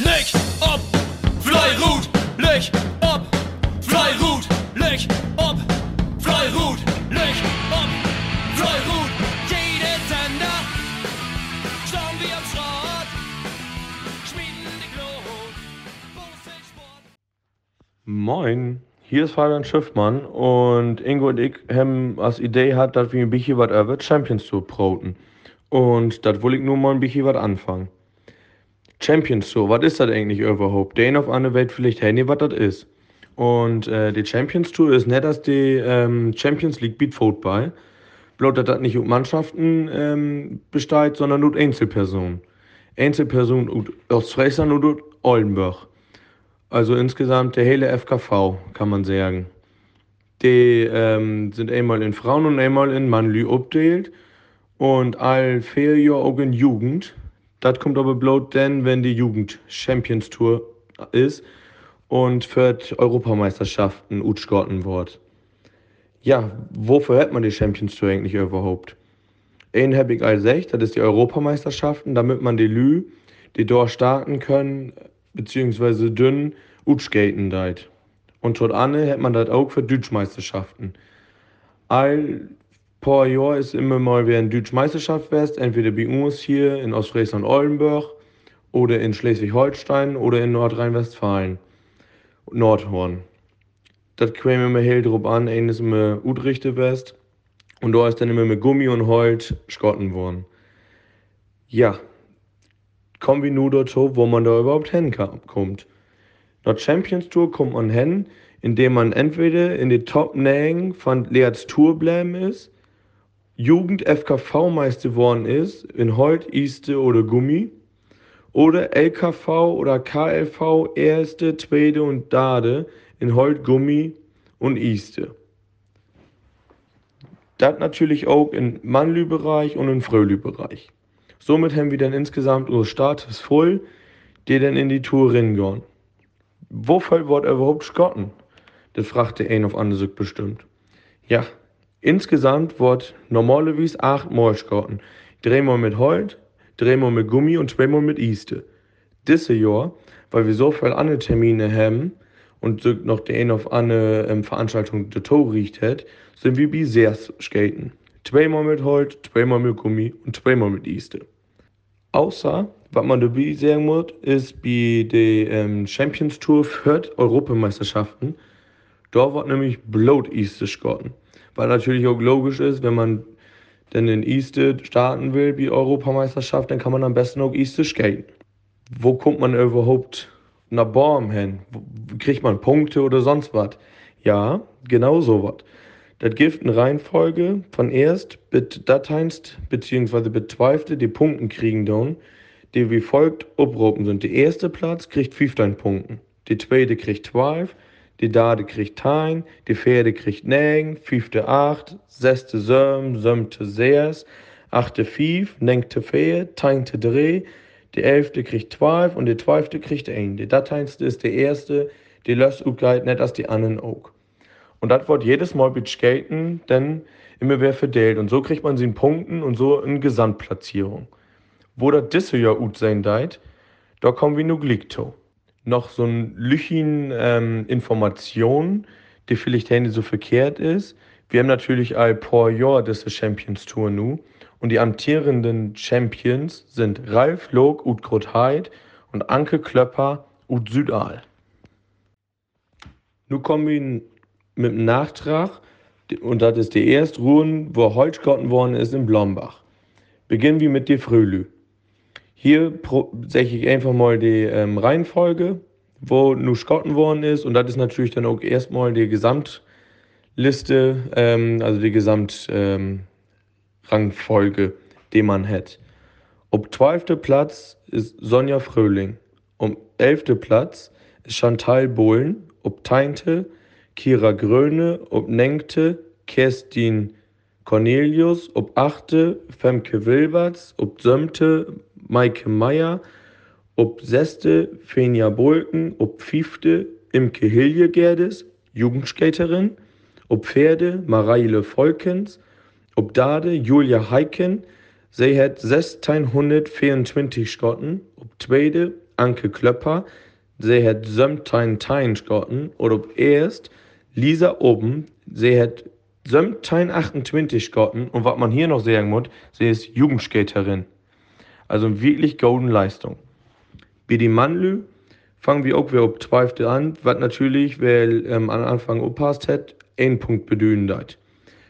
Leg ob, Fleirut, leg ob, Fleirut, leg ob, Fleirut, leg ob, Fleirut. Jede Sender, schauen wir am Schrott, schmieden die Glut. Moin, hier ist Fabian Schiffmann und Ingo und ich haben als Idee hat, dass wir ein bisschen was über Champions Tour broten. Und das will ich nur mal ein bisschen was anfangen. Champions Tour, was ist das eigentlich überhaupt? Den auf einer Welt vielleicht Handy, was das ist. Und äh, die Champions Tour ist nicht als die ähm, Champions League Beat Football. Bloß, dass das nicht aus Mannschaften ähm, besteht, sondern nur Einzelpersonen. Einzelpersonen und aus Oldenburg. Also insgesamt der hele FKV, kann man sagen. Die ähm, sind einmal in Frauen und einmal in Mannlü abdelt und all vier Jahre auch in Jugend. Das kommt aber bloß dann, wenn die Jugend Champions Tour ist und für die Europameisterschaften utschgotten wird. Ja, wofür hat man die Champions Tour eigentlich überhaupt? Einen habe ich als echt, das ist die Europameisterschaften, damit man die Lü, die dort starten können, beziehungsweise dünn, utskaten deit. Und dort anne hat man das auch für Deutschmeisterschaften. All paar Jahr ist immer mal wieder eine Deutschmeisterschaft west, entweder bei uns hier in Ostfriesland-Oldenburg oder in Schleswig-Holstein oder in Nordrhein-Westfalen, Nordhorn. Das käme immer hell drauf an, ein ist immer Utrichte west und da ist dann immer mit Gummi und Holz schotten worden. Ja, kommen wir nur dazu, wo man da überhaupt hinkommt. Nach Champions Tour kommt man hin, indem man entweder in die Top 9 von Leats Tour bleiben ist, Jugend FKV Meister geworden ist, in Holt, Iste oder Gummi, oder LKV oder KLV Erste, Zweite und Dade in Holt, Gummi und Iste. Das natürlich auch im Mannlü-Bereich und im Frölü-Bereich. Somit haben wir dann insgesamt unsere Status voll, die dann in die Tour reingehen. Wofür wird überhaupt Schotten? Das fragte ein auf andere bestimmt. Ja, insgesamt wird normalerweise acht Mal Schotten. Dreimal mit Holt, dreimal mit Gummi und zweimal mit Iste. Dieses Jahr, weil wir so viele andere Termine haben und noch die eine auf eine ähm, Veranstaltung der Tor riecht hat, sind wir bei sechs Skaten. Zweimal mit Holt, zweimal mit Gummi und zweimal mit Iste. Außer, was man dabei sagen muss, ist bei der ähm, Champions Tour für Europameisterschaften, da wird nämlich Blood Easter schotten. Weil natürlich auch logisch ist, wenn man denn in Easter starten will, wie Europameisterschaft, dann kann man am besten auch Easter skaten. Wo kommt man überhaupt nach Borm hin? Kriegt man Punkte oder sonst was? Ja, genau so was. Das gibt eine Reihenfolge von erst bis Dateinst beziehungsweise bis Zweifte die Punkten kriegen dann, die wie folgt abrufen sind. Der erste Platz kriegt 15 Punkten, die zweite kriegt 12, die Dade kriegt 10, die Pferde kriegt 9, fünfte 8, sechste 7, siebte 6, achte 5, nenkte 4, teinte 3, die elfte kriegt 12 und die zwölfte kriegt 1. Die Dateinste ist der erste, die löst auch nicht als die anderen auch. Und das wird jedes Mal Skaten dann immer wieder verdelt. Und so kriegt man sie in Punkten und so in Gesamtplatzierung. Wo das dieses Jahr gut sein deit, da kommen wir nur Glikto. Noch so ein Lüchin ähm, Information, die vielleicht nicht so verkehrt ist. Wir haben natürlich all paar Jahr diese Champions Tour nu. Und die amtierenden Champions sind Ralf Log ut Grotheid und Anke Klöpper ut Südal. Nu kommen wir mit dem Nachtrag, und das ist die erste Ruhe, wo Holz worden ist in Blombach. Beginnen wir mit der Frühlü. Hier sage ich einfach mal die ähm, Reihenfolge, wo nur Skotten worden ist. Und das ist natürlich dann auch erstmal die Gesamtliste, ähm, also die Gesamtrangfolge, ähm, die man hat. Ob 12. Platz ist Sonja Fröhling. Um 11. Platz ist Chantal Bohlen. Ob 10. Kira Gröne, ob Nenkte, Kerstin Cornelius, ob Achte, Femke Wilberts, ob Sömte, Maike Meier, ob Seste, Fenja Bolken, ob Fifte, Imke Hiljegerdes, Jugendskaterin, ob Pferde, Mareile Volkens, ob Dade, Julia Heiken, sie hat 1624 Schotten, ob Tweede, Anke Klöpper, sie hat sömtein tein skotten, oder erst Lisa oben, sie hat sömtein 28 skotten, und was man hier noch sagen muss, sie ist Jugendskaterin. Also wirklich golden Leistung. Bei die Mannlü fangen wir auch wieder auf 12. an, was natürlich, weil ähm, am Anfang aufpasst hat, ein Punkt bedeuten hat.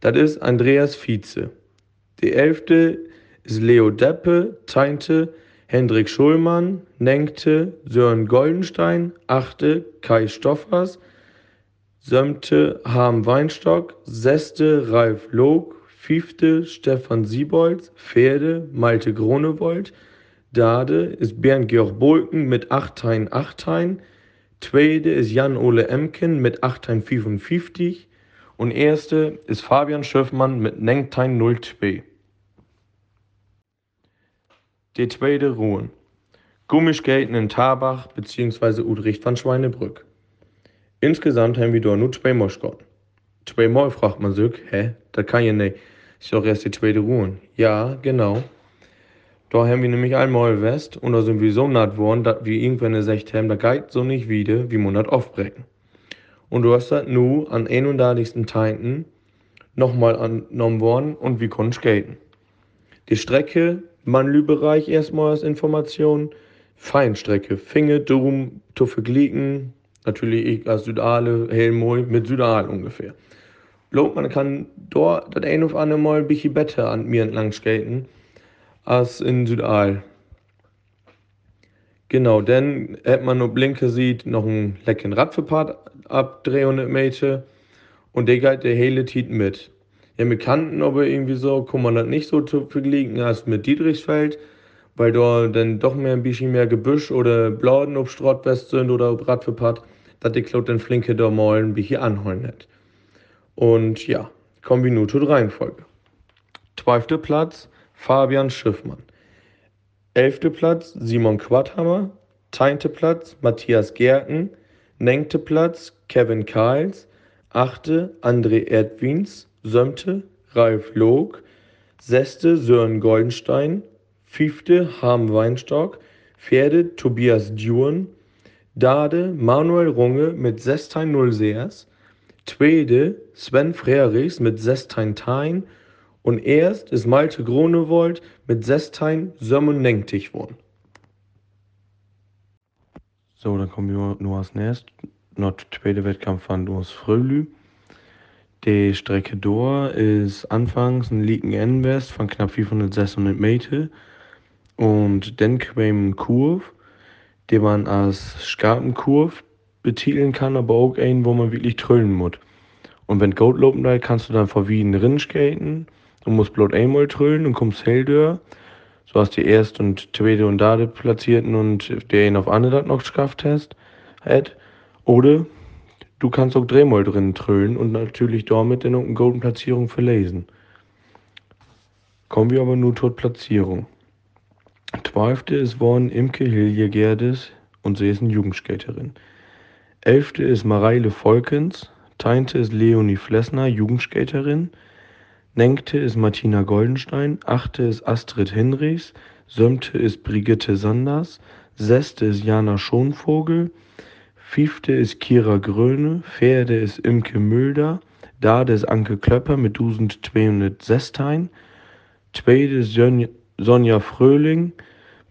Das ist Andreas Vize. Die 11. ist Leo Deppe, 10. Hendrik Schulmann, 9. Sören Goldenstein, 8. Kai Stoffers, 7. Harm Weinstock, 6. Ralf Log, 5. Stefan Siebold, 4. Malte Gronewold, Dade ist Bernd Georg Bolken mit 8 Teilen 8 Teilen, Zweite ist Jan-Ole Emken mit 8 Teilen 55 und Erste ist Fabian Schöffmann mit 9 Teilen 02. Die zweite Ruhen. Gummiskaten in Tabach bzw. Udricht van Schweinebrück. Insgesamt haben wir dort nur zwei Moschgotten. Zweimal fragt man sich, hä, das kann ja nicht. Ist doch erst die zweite Ruhen. Ja, genau. Da haben wir nämlich einmal West und da sind wir so naht worden, dass wir irgendwann gesagt haben, da geht so nicht wieder, wie man das aufbrechen. Und du hast das nu an 31. Teinten nochmal angenommen worden und wir konnten skaten. Die Strecke Mannlü-Bereich erstmal als Information. Feinstrecke. Finge, Drum, Tuffe-Glieken. Natürlich ich als Südale, Helmoi mit Südal ungefähr. Bloß man kann dort das ein auf andere Mal ein bisschen besser an mir entlang skaten als in Südal. Genau, dann hat man auf linke sieht noch einen leckeren Radverpart ab 300 Meter und der geht der hele Tit mit. Ja, wir kannten aber irgendwie so, kann man das nicht so zu vergleichen als mit Dietrichsfeld, weil da dann doch mehr ein bisschen mehr Gebüsch oder Bladen auf Strottwest sind oder auf Radverpart, dass die Klaut den Flinke da mal ein bisschen anholen hat. Und ja, zur Reihenfolge. Zwölfter Platz, Fabian Schiffmann. Elfter Platz, Simon Quadhammer. Zehnter Platz, Matthias Gerken. Neunter Platz, Kevin Karls. Achte, André Erdwins. Sömte, Ralf Log. Sechste, Sören Goldenstein. Fünfte, Harm Weinstock. Vierte, Tobias Duren. Dade, Manuel Runge mit 16 Seers. Tweede, Sven Frerichs mit 16 Tein. Und erst ist Malte Gronewold mit 16 97 worden. So, dann kommen wir nur als nächstes. Der zweite Wettkampf von Urs Frölü. Die Strecke dort ist anfangs ein Liegen N-West von knapp 400, 600 Meter. Und dann kam Kurve, die man als Skarpenkurve betiteln kann, aber auch einen, wo man wirklich trüllen muss. Und wenn Goat lopen da, kannst du dann vor Wien skaten und musst bloß einmal trüllen und kommst hell durch. So hast die erste und zweite und dritte Platzierten und der ihn auf andere noch geschafft hast, hat. Oder du kannst auch dreimal drin trüllen und natürlich damit dann eine Golden Platzierung verlesen. Kommen wir aber nur zur Platzierung. Zwölfte ist worden Imke Hilje Gerdes und sie ist eine Jugendskaterin. Elfte ist Mareile Volkens. Teinte ist Leonie Flessner, Jugendskaterin. Nenkte ist Martina Goldenstein. Achte ist Astrid Hinrichs. Sömte ist Brigitte Sanders. Seste ist Jana Schonvogel. Fünfte ist Kira Gröne. Vierte ist Imke Mülder. Dade ist Anke Klöpper mit 1216. Zweite ist Sonja Fröhling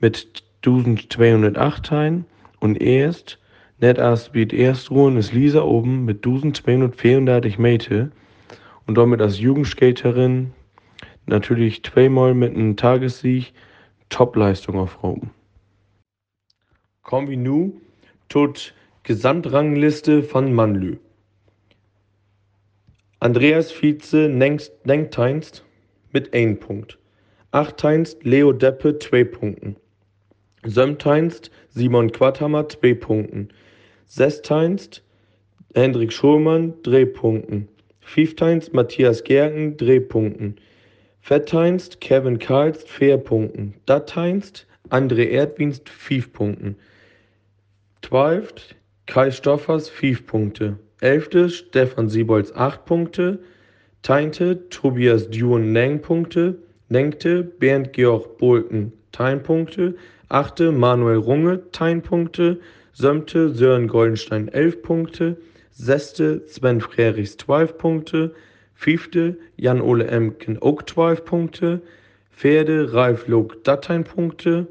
mit 1208 und erst Net erst ruhen ist Lisa oben mit 1234 Meter und damit als Jugendskaterin natürlich zweimal mit einem Tagessieg Topleistung auf Rauben. Kommen wir nun zur Gesamtrangliste von Manlü. Andreas Vize Nengteinst mit 1 Punkt. Achteinst Leo Deppe 2 Punkten. Sömteinst Simon Quadhammer 2 Punkten. Sechsteinst Hendrik Schulmann, Drehpunkten. Fünfteinst Matthias Gerken, Drehpunkten. Fetteinst Kevin Karls, vier Punkten. Datteinst André Erdwinst, fünf Punkten. Zwölft Kai Stoffers, fünf Punkte. Elfte Stefan Siebolds, acht Punkte. Teinte Tobias Duon, neun Punkte. Bernd Georg Bolken, neun Punkte. Achte Manuel Runge, 10 Punkte. Sömte Sören Goldenstein, 11 Punkte. Seste Sven Frerichs, 12 Punkte. Fünfte Jan-Ole Emken, auch 12 Punkte. Pferde Ralf Log, 13 Punkte.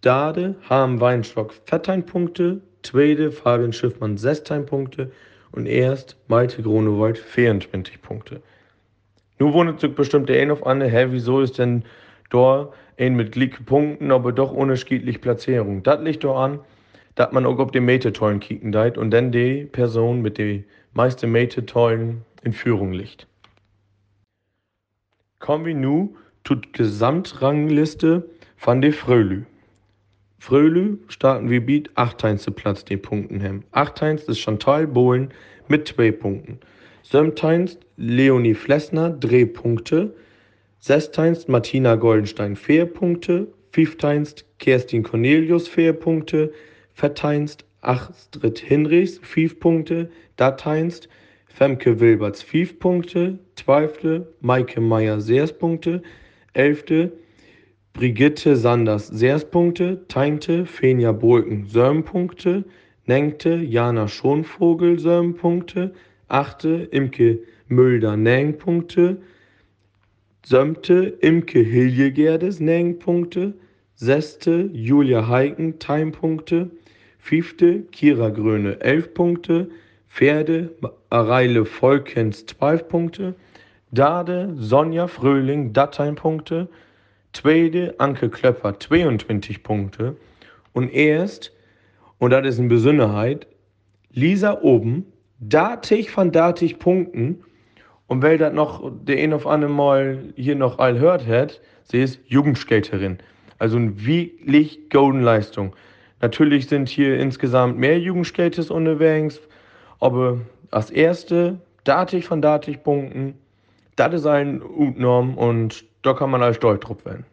Dade Harm Weinstock, 14 Punkte. Tweede Fabian Schiffmann, 16 Punkte. Und erst Malte Gronewold, 24 Punkte. Nun wundert sich bestimmt der ein auf andere, hä, wieso ist denn da ein mit gleichen Punkten, aber doch unterschiedlich Platzierung? Das liegt doch an, dass man auch auf die Metetollen kicken deit und dann die Person mit den meisten Metetollen in Führung liegt. Kommen wir nun zur Gesamtrangliste von der Frölü. Frölü starten wir mit 8. Platz den Punkten haben. 8. ist Chantal Bohlen mit 2 Punkten. Siebtens Leonie Flessner, drei Punkte. Sechstens Martina Goldenstein, vier Punkte. Fünftens Kerstin Cornelius, vier Punkte. Viertens Astrid Hinrichs, fünf Punkte. Dateinst Femke Wilberts, fünf Punkte. Zwölfte Maike Meyer, sechs Punkte. Elfte Brigitte Sanders, sechs Punkte. Teinte Fenja Bolken, sieben Punkte. Nenkte Jana Schonvogel, sieben Punkte. Achte Imke Mülder, neun Punkte. Sömte Imke Hiljegerdes, neun Punkte. Seste Julia Heiken, neun Punkte. Fünfte Kira Gröne, elf Punkte. Pferde Areile Volkens, zwölf Punkte. Dade Sonja Fröhling, Datein Punkte. Zweite Anke Klöpper, 22 Punkte. Und erst, und das ist eine Besonderheit, Lisa Oben, datig von datig Punkten. Und weil das noch der ein auf andere Mal hier noch all hört hat, sie ist Jugendskaterin. Also eine wirklich golden Leistung. Natürlich sind hier insgesamt mehr Jugendskaters unterwegs, aber als erste datig von datig Punkten, das ist ein Utnorm und da kann man als stolz drauf werden.